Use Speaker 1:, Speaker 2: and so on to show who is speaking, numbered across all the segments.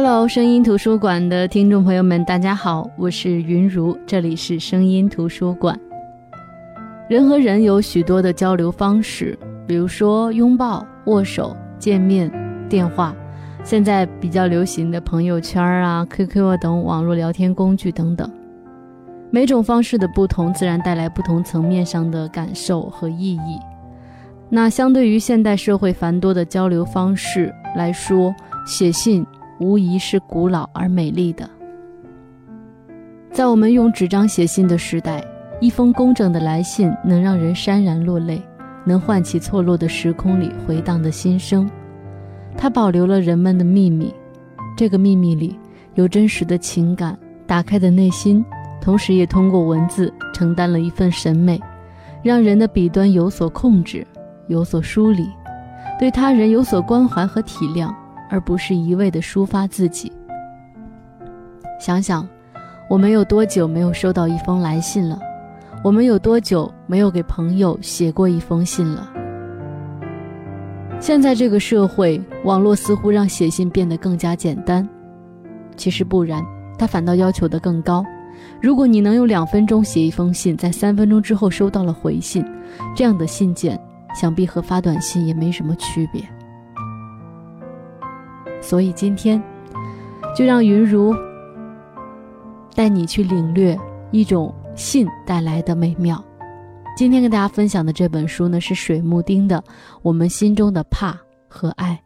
Speaker 1: Hello，声音图书馆的听众朋友们，大家好，我是云如，这里是声音图书馆。人和人有许多的交流方式，比如说拥抱、握手、见面、电话，现在比较流行的朋友圈啊、QQ 啊等网络聊天工具等等。每种方式的不同，自然带来不同层面上的感受和意义。那相对于现代社会繁多的交流方式来说，写信无疑是古老而美丽的。在我们用纸张写信的时代，一封工整的来信能让人潸然落泪，能唤起错落的时空里回荡的心声。它保留了人们的秘密，这个秘密里有真实的情感，打开的内心，同时也通过文字承担了一份审美，让人的笔端有所控制。有所梳理，对他人有所关怀和体谅，而不是一味的抒发自己。想想，我们有多久没有收到一封来信了？我们有多久没有给朋友写过一封信了？现在这个社会，网络似乎让写信变得更加简单，其实不然，它反倒要求的更高。如果你能用两分钟写一封信，在三分钟之后收到了回信，这样的信件。想必和发短信也没什么区别，所以今天就让云如带你去领略一种信带来的美妙。今天跟大家分享的这本书呢，是水木丁的《我们心中的怕和爱》。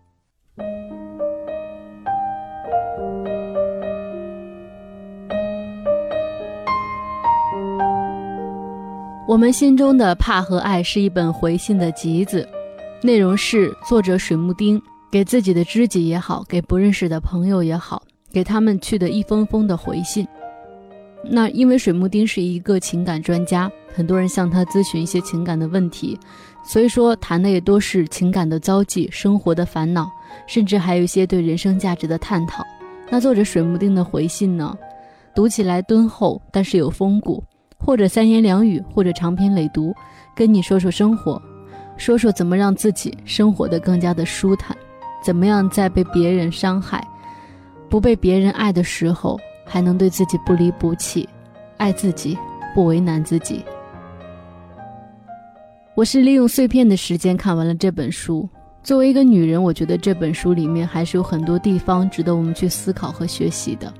Speaker 1: 我们心中的怕和爱是一本回信的集子，内容是作者水木丁给自己的知己也好，给不认识的朋友也好，给他们去的一封封的回信。那因为水木丁是一个情感专家，很多人向他咨询一些情感的问题，所以说谈的也多是情感的遭际、生活的烦恼，甚至还有一些对人生价值的探讨。那作者水木丁的回信呢，读起来敦厚，但是有风骨。或者三言两语，或者长篇累牍，跟你说说生活，说说怎么让自己生活的更加的舒坦，怎么样在被别人伤害、不被别人爱的时候，还能对自己不离不弃，爱自己，不为难自己。我是利用碎片的时间看完了这本书。作为一个女人，我觉得这本书里面还是有很多地方值得我们去思考和学习的。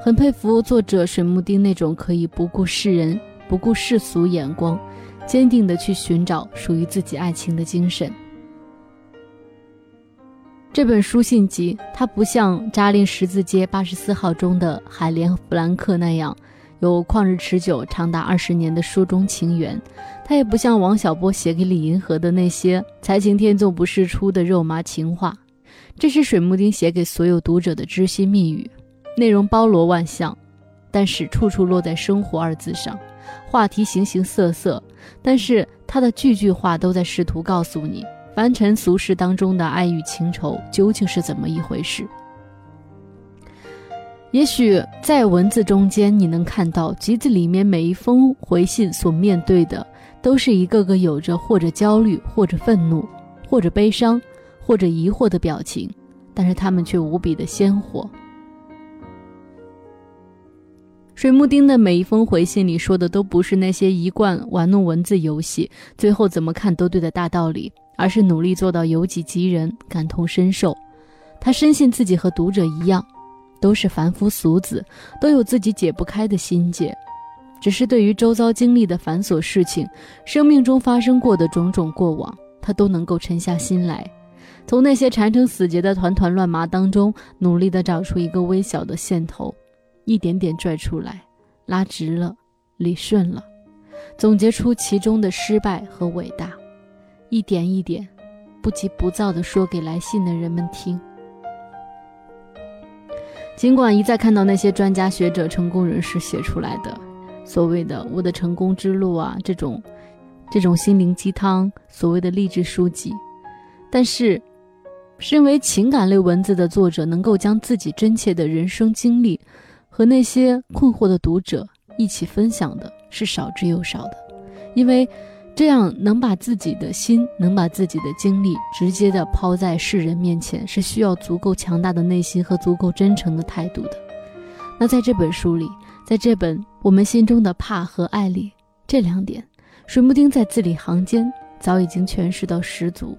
Speaker 1: 很佩服作者水木丁那种可以不顾世人、不顾世俗眼光，坚定地去寻找属于自己爱情的精神。这本书信集，它不像《扎令十字街八十四号》中的海莲·弗兰克那样有旷日持久、长达二十年的书中情缘，它也不像王小波写给李银河的那些才情天纵不世出的肉麻情话。这是水木丁写给所有读者的知心密语。内容包罗万象，但是处处落在“生活”二字上，话题形形色色，但是他的句句话都在试图告诉你，凡尘俗世当中的爱与情仇究竟是怎么一回事。也许在文字中间，你能看到集子里面每一封回信所面对的，都是一个个有着或者焦虑，或者愤怒，或者悲伤，或者疑惑的表情，但是他们却无比的鲜活。水木丁的每一封回信里说的都不是那些一贯玩弄文字游戏，最后怎么看都对的大道理，而是努力做到由己及人，感同身受。他深信自己和读者一样，都是凡夫俗子，都有自己解不开的心结，只是对于周遭经历的繁琐事情，生命中发生过的种种过往，他都能够沉下心来，从那些缠成死结的团团乱麻当中，努力地找出一个微小的线头。一点点拽出来，拉直了，理顺了，总结出其中的失败和伟大，一点一点，不急不躁地说给来信的人们听。尽管一再看到那些专家学者、成功人士写出来的所谓的“我的成功之路”啊，这种这种心灵鸡汤，所谓的励志书籍，但是，身为情感类文字的作者，能够将自己真切的人生经历。和那些困惑的读者一起分享的是少之又少的，因为这样能把自己的心，能把自己的精力直接的抛在世人面前，是需要足够强大的内心和足够真诚的态度的。那在这本书里，在这本我们心中的怕和爱里，这两点，水木丁在字里行间早已经诠释到十足。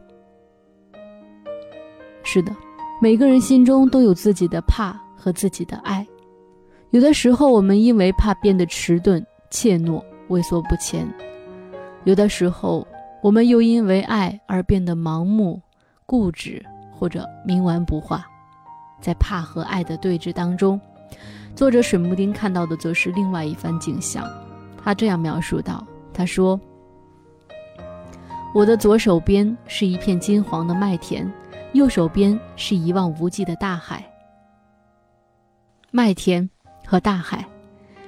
Speaker 1: 是的，每个人心中都有自己的怕和自己的爱。有的时候，我们因为怕变得迟钝、怯懦、畏缩不前；有的时候，我们又因为爱而变得盲目、固执或者冥顽不化。在怕和爱的对峙当中，作者水木丁看到的则是另外一番景象。他这样描述道：“他说，我的左手边是一片金黄的麦田。”右手边是一望无际的大海，麦田和大海，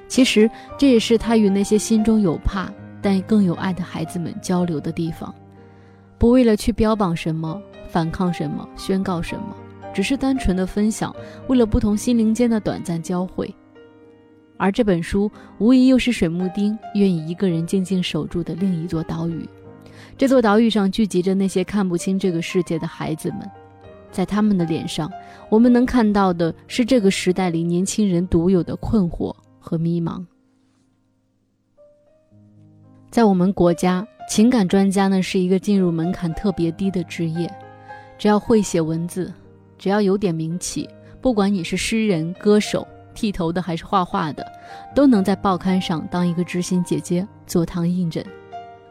Speaker 1: 其实这也是他与那些心中有怕但更有爱的孩子们交流的地方。不为了去标榜什么、反抗什么、宣告什么，只是单纯的分享，为了不同心灵间的短暂交汇。而这本书无疑又是水木丁愿意一个人静静守住的另一座岛屿。这座岛屿上聚集着那些看不清这个世界的孩子们，在他们的脸上，我们能看到的是这个时代里年轻人独有的困惑和迷茫。在我们国家，情感专家呢是一个进入门槛特别低的职业，只要会写文字，只要有点名气，不管你是诗人、歌手、剃头的还是画画的，都能在报刊上当一个知心姐姐，坐堂应诊。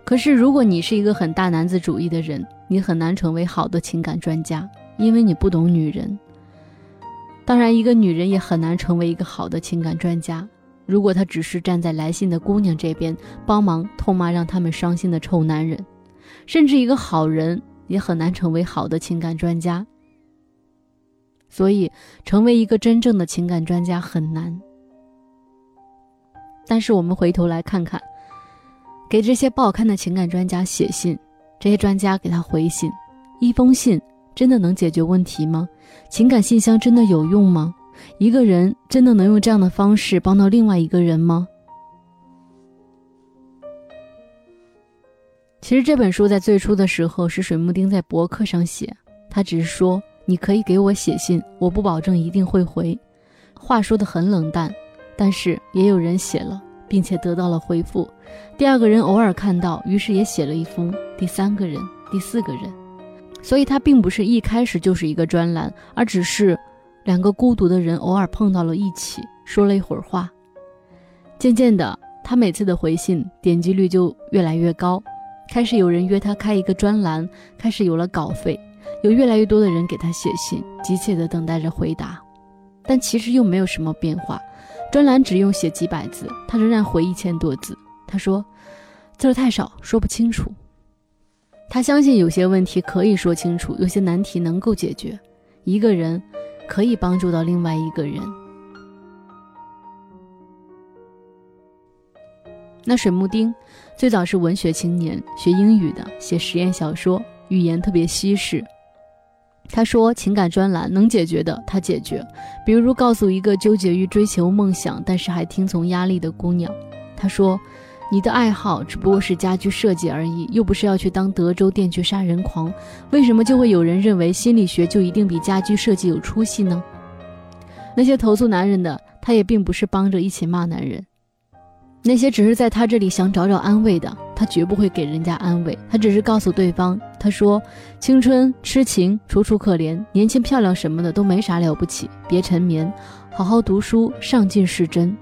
Speaker 1: 可是，如果你是一个很大男子主义的人，你很难成为好的情感专家，因为你不懂女人。当然，一个女人也很难成为一个好的情感专家，如果他只是站在来信的姑娘这边，帮忙痛骂让他们伤心的臭男人。甚至一个好人也很难成为好的情感专家。所以，成为一个真正的情感专家很难。但是，我们回头来看看。给这些报刊的情感专家写信，这些专家给他回信，一封信真的能解决问题吗？情感信箱真的有用吗？一个人真的能用这样的方式帮到另外一个人吗？其实这本书在最初的时候是水木丁在博客上写，他只是说你可以给我写信，我不保证一定会回，话说的很冷淡，但是也有人写了。并且得到了回复，第二个人偶尔看到，于是也写了一封。第三个人，第四个人，所以他并不是一开始就是一个专栏，而只是两个孤独的人偶尔碰到了一起，说了一会儿话。渐渐的，他每次的回信点击率就越来越高，开始有人约他开一个专栏，开始有了稿费，有越来越多的人给他写信，急切地等待着回答，但其实又没有什么变化。专栏只用写几百字，他仍然回一千多字。他说：“字儿太少，说不清楚。”他相信有些问题可以说清楚，有些难题能够解决。一个人可以帮助到另外一个人。那水木丁最早是文学青年，学英语的，写实验小说，语言特别稀释。他说：“情感专栏能解决的，他解决。比如告诉一个纠结于追求梦想，但是还听从压力的姑娘，他说：‘你的爱好只不过是家居设计而已，又不是要去当德州电锯杀人狂。为什么就会有人认为心理学就一定比家居设计有出息呢？’那些投诉男人的，他也并不是帮着一起骂男人。”那些只是在他这里想找找安慰的，他绝不会给人家安慰。他只是告诉对方，他说：“青春、痴情，楚楚可怜，年轻漂亮什么的都没啥了不起，别沉眠，好好读书，上进是真。”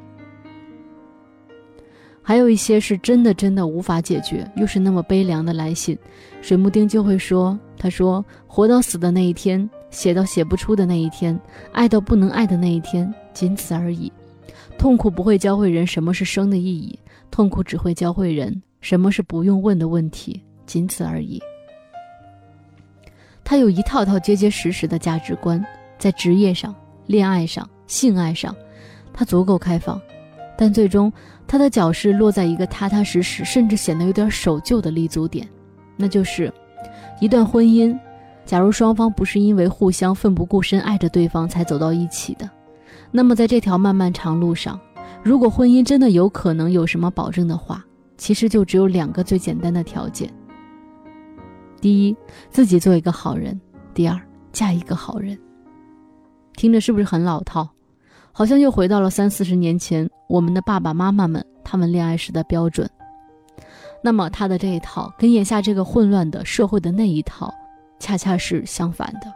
Speaker 1: 还有一些是真的真的无法解决，又是那么悲凉的来信，水木丁就会说：“他说，活到死的那一天，写到写不出的那一天，爱到不能爱的那一天，仅此而已。”痛苦不会教会人什么是生的意义，痛苦只会教会人什么是不用问的问题，仅此而已。他有一套套结结实实的价值观，在职业上、恋爱上、性爱上，他足够开放，但最终他的脚是落在一个踏踏实实，甚至显得有点守旧的立足点，那就是一段婚姻，假如双方不是因为互相奋不顾身爱着对方才走到一起的。那么，在这条漫漫长路上，如果婚姻真的有可能有什么保证的话，其实就只有两个最简单的条件：第一，自己做一个好人；第二，嫁一个好人。听着是不是很老套？好像又回到了三四十年前我们的爸爸妈妈们他们恋爱时的标准。那么他的这一套跟眼下这个混乱的社会的那一套，恰恰是相反的。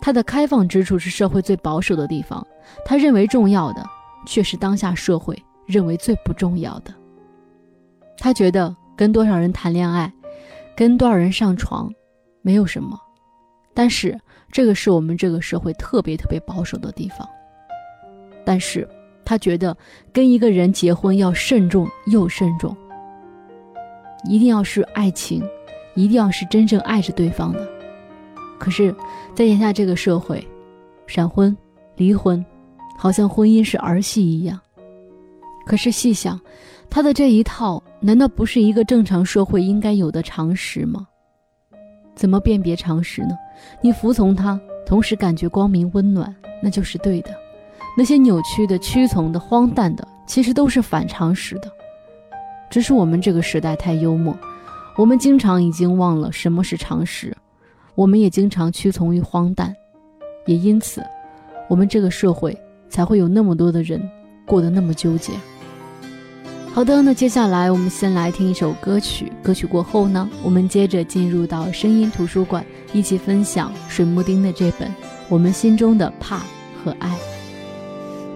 Speaker 1: 他的开放之处是社会最保守的地方，他认为重要的，却是当下社会认为最不重要的。他觉得跟多少人谈恋爱，跟多少人上床，没有什么，但是这个是我们这个社会特别特别保守的地方。但是他觉得跟一个人结婚要慎重又慎重，一定要是爱情，一定要是真正爱着对方的。可是，在眼下这个社会，闪婚、离婚，好像婚姻是儿戏一样。可是细想，他的这一套难道不是一个正常社会应该有的常识吗？怎么辨别常识呢？你服从他，同时感觉光明温暖，那就是对的。那些扭曲的、屈从的、荒诞的，其实都是反常识的。只是我们这个时代太幽默，我们经常已经忘了什么是常识。我们也经常屈从于荒诞，也因此，我们这个社会才会有那么多的人过得那么纠结。好的，那接下来我们先来听一首歌曲，歌曲过后呢，我们接着进入到声音图书馆，一起分享水木丁的这本《我们心中的怕和爱》。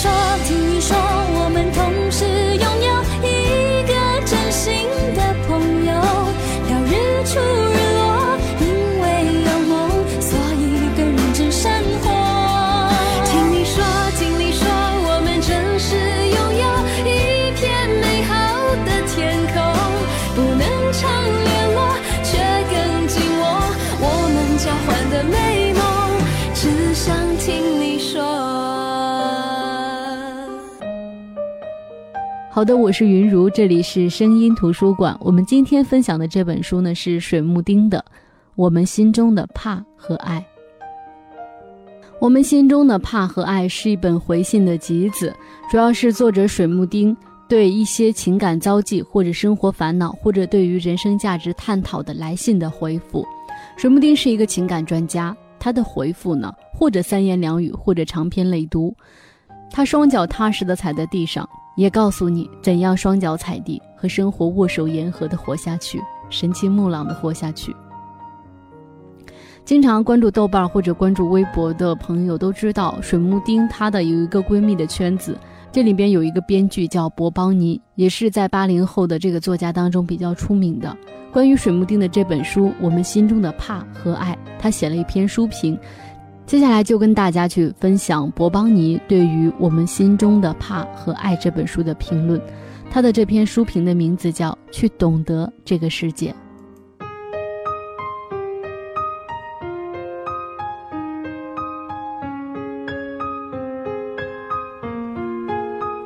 Speaker 2: 说，听你说，我们同时拥有一个真心。
Speaker 1: 好的，我是云如，这里是声音图书馆。我们今天分享的这本书呢是水木丁的《我们心中的怕和爱》。我们心中的怕和爱是一本回信的集子，主要是作者水木丁对一些情感遭际或者生活烦恼，或者对于人生价值探讨的来信的回复。水木丁是一个情感专家，他的回复呢，或者三言两语，或者长篇累牍，他双脚踏实的踩在地上。也告诉你怎样双脚踩地和生活握手言和的活下去，神清木朗的活下去。经常关注豆瓣或者关注微博的朋友都知道，水木丁她的有一个闺蜜的圈子，这里边有一个编剧叫博邦尼，也是在八零后的这个作家当中比较出名的。关于水木丁的这本书《我们心中的怕和爱》，他写了一篇书评。接下来就跟大家去分享博邦尼对于我们心中的怕和爱这本书的评论。他的这篇书评的名字叫《去懂得这个世界》。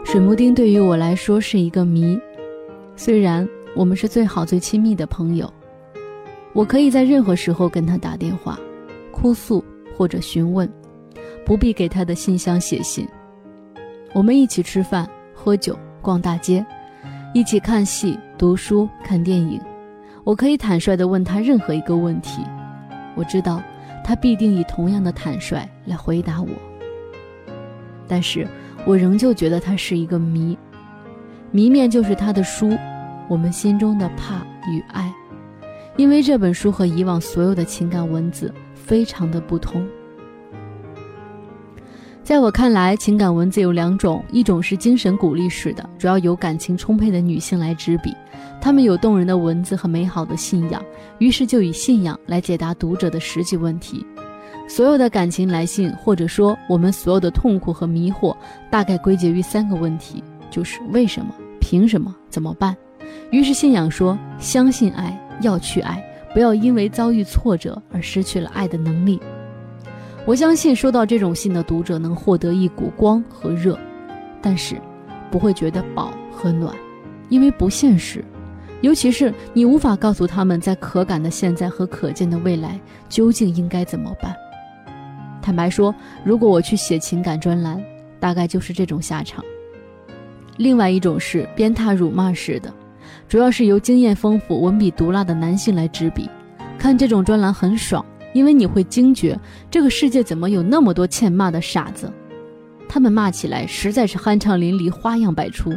Speaker 1: 水木丁对于我来说是一个谜，虽然我们是最好最亲密的朋友，我可以在任何时候跟他打电话，哭诉。或者询问，不必给他的信箱写信。我们一起吃饭、喝酒、逛大街，一起看戏、读书、看电影。我可以坦率地问他任何一个问题，我知道他必定以同样的坦率来回答我。但是我仍旧觉得他是一个谜，谜面就是他的书《我们心中的怕与爱》，因为这本书和以往所有的情感文字非常的不同。在我看来，情感文字有两种，一种是精神鼓励式的，主要由感情充沛的女性来执笔，她们有动人的文字和美好的信仰，于是就以信仰来解答读者的实际问题。所有的感情来信，或者说我们所有的痛苦和迷惑，大概归结于三个问题，就是为什么、凭什么、怎么办。于是信仰说：相信爱，要去爱，不要因为遭遇挫折而失去了爱的能力。我相信收到这种信的读者能获得一股光和热，但是不会觉得饱和暖，因为不现实。尤其是你无法告诉他们在可感的现在和可见的未来究竟应该怎么办。坦白说，如果我去写情感专栏，大概就是这种下场。另外一种是鞭挞辱骂式的，主要是由经验丰富、文笔毒辣的男性来执笔，看这种专栏很爽。因为你会惊觉，这个世界怎么有那么多欠骂的傻子？他们骂起来实在是酣畅淋漓，花样百出。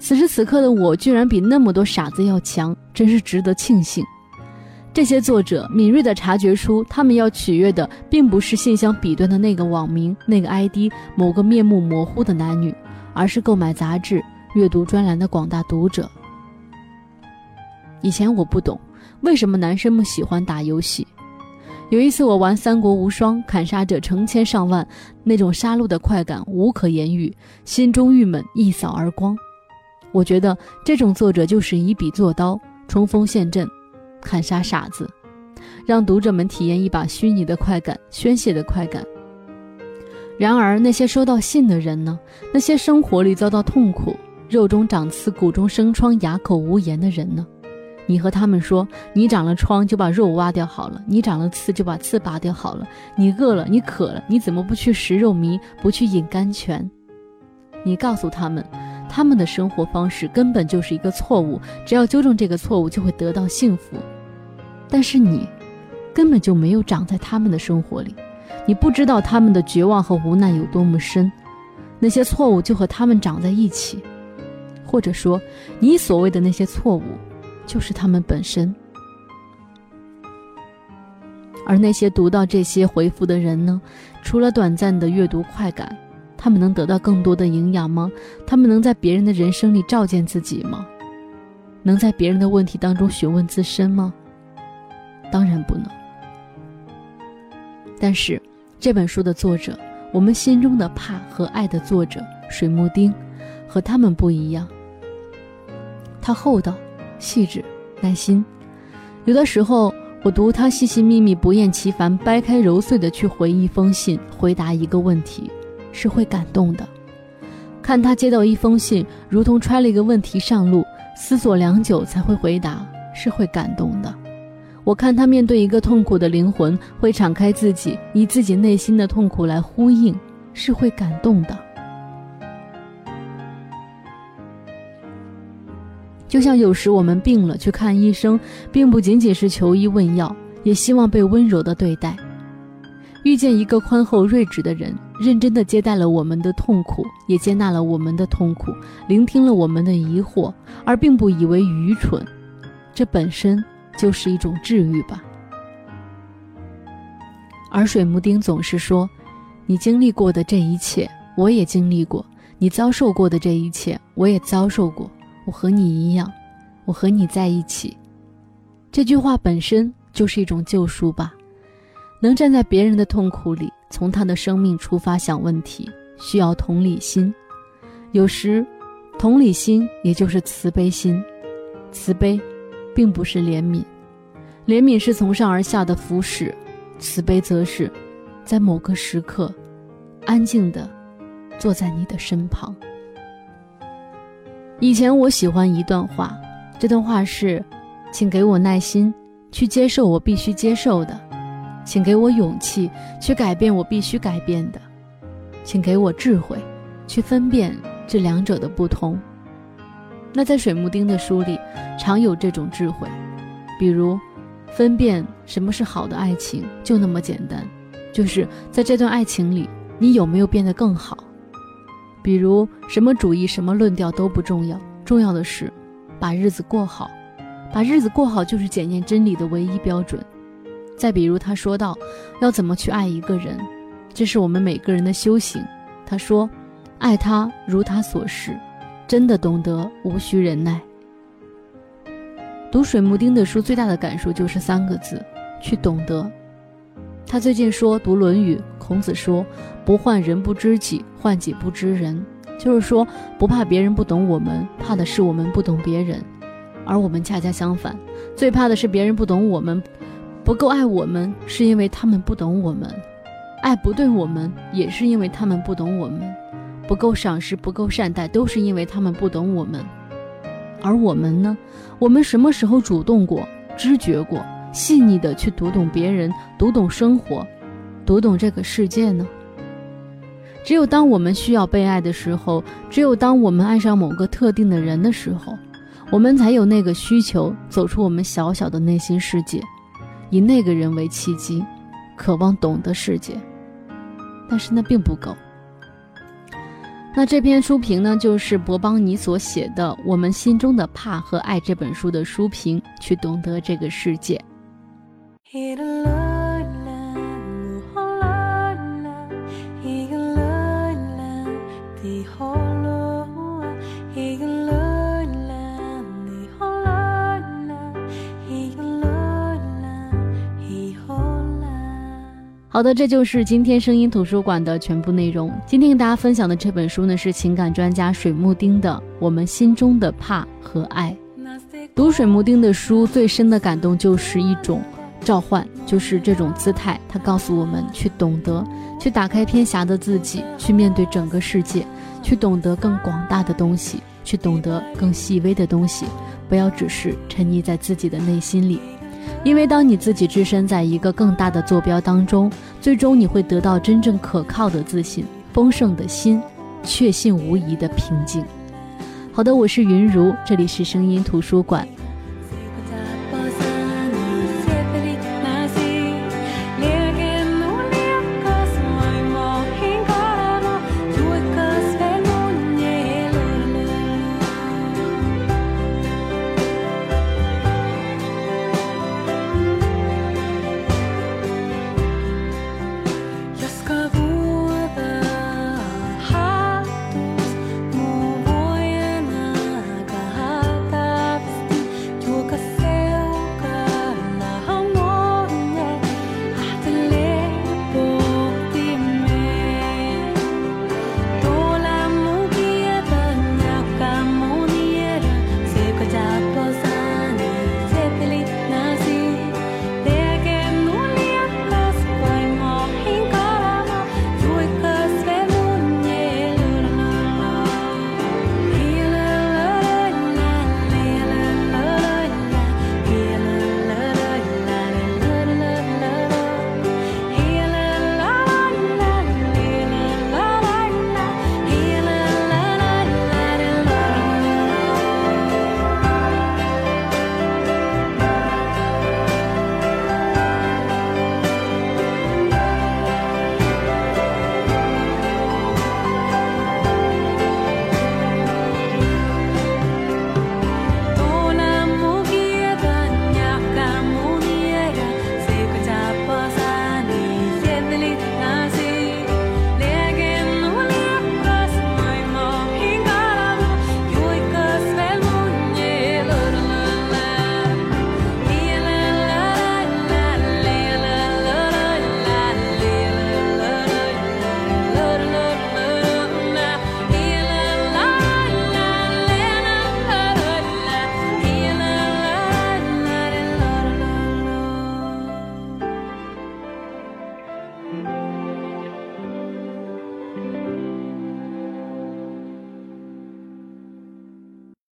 Speaker 1: 此时此刻的我，居然比那么多傻子要强，真是值得庆幸。这些作者敏锐地察觉出，他们要取悦的并不是信箱彼端的那个网名、那个 ID、某个面目模糊的男女，而是购买杂志、阅读专栏的广大读者。以前我不懂，为什么男生们喜欢打游戏。有一次我玩《三国无双》，砍杀者成千上万，那种杀戮的快感无可言喻，心中郁闷一扫而光。我觉得这种作者就是以笔作刀，冲锋陷阵，砍杀傻子，让读者们体验一把虚拟的快感、宣泄的快感。然而那些收到信的人呢？那些生活里遭到痛苦、肉中长刺、骨中生疮、哑口无言的人呢？你和他们说，你长了疮就把肉挖掉好了，你长了刺就把刺拔掉好了。你饿了，你渴了，你怎么不去食肉糜，不去饮甘泉？你告诉他们，他们的生活方式根本就是一个错误，只要纠正这个错误，就会得到幸福。但是你，根本就没有长在他们的生活里，你不知道他们的绝望和无奈有多么深。那些错误就和他们长在一起，或者说，你所谓的那些错误。就是他们本身，而那些读到这些回复的人呢？除了短暂的阅读快感，他们能得到更多的营养吗？他们能在别人的人生里照见自己吗？能在别人的问题当中询问自身吗？当然不能。但是这本书的作者，我们心中的怕和爱的作者水木丁，和他们不一样。他厚道。细致、耐心，有的时候我读他细细密密、不厌其烦、掰开揉碎的去回一封信、回答一个问题，是会感动的。看他接到一封信，如同揣了一个问题上路，思索良久才会回答，是会感动的。我看他面对一个痛苦的灵魂，会敞开自己，以自己内心的痛苦来呼应，是会感动的。就像有时我们病了去看医生，并不仅仅是求医问药，也希望被温柔的对待。遇见一个宽厚睿智的人，认真的接待了我们的痛苦，也接纳了我们的痛苦，聆听了我们的疑惑，而并不以为愚蠢，这本身就是一种治愈吧。而水木丁总是说：“你经历过的这一切，我也经历过；你遭受过的这一切，我也遭受过。”我和你一样，我和你在一起，这句话本身就是一种救赎吧。能站在别人的痛苦里，从他的生命出发想问题，需要同理心。有时，同理心也就是慈悲心。慈悲，并不是怜悯，怜悯是从上而下的俯视，慈悲则是，在某个时刻，安静的坐在你的身旁。以前我喜欢一段话，这段话是：请给我耐心，去接受我必须接受的；请给我勇气，去改变我必须改变的；请给我智慧，去分辨这两者的不同。那在水木丁的书里，常有这种智慧，比如分辨什么是好的爱情，就那么简单，就是在这段爱情里，你有没有变得更好。比如什么主义、什么论调都不重要，重要的是把日子过好，把日子过好就是检验真理的唯一标准。再比如，他说到要怎么去爱一个人，这是我们每个人的修行。他说，爱他如他所示，真的懂得无需忍耐。读水木丁的书最大的感受就是三个字：去懂得。他最近说读《论语》，孔子说：“不患人不知己，患己不知人。”就是说，不怕别人不懂我们，怕的是我们不懂别人。而我们恰恰相反，最怕的是别人不懂我们。不够爱我们，是因为他们不懂我们；爱不对我们，也是因为他们不懂我们；不够赏识，不够善待，都是因为他们不懂我们。而我们呢？我们什么时候主动过、知觉过、细腻的去读懂别人、读懂生活、读懂这个世界呢？只有当我们需要被爱的时候，只有当我们爱上某个特定的人的时候，我们才有那个需求走出我们小小的内心世界。以那个人为契机，渴望懂得世界，但是那并不够。那这篇书评呢，就是博邦尼所写的《我们心中的怕和爱》这本书的书评，去懂得这个世界。好的，这就是今天声音图书馆的全部内容。今天跟大家分享的这本书呢，是情感专家水木丁的《我们心中的怕和爱》。读水木丁的书，最深的感动就是一种召唤，就是这种姿态。他告诉我们去懂得，去打开偏狭的自己，去面对整个世界，去懂得更广大的东西，去懂得更细微的东西，不要只是沉溺在自己的内心里。因为当你自己置身在一个更大的坐标当中，最终你会得到真正可靠的自信、丰盛的心、确信无疑的平静。好的，我是云如，这里是声音图书馆，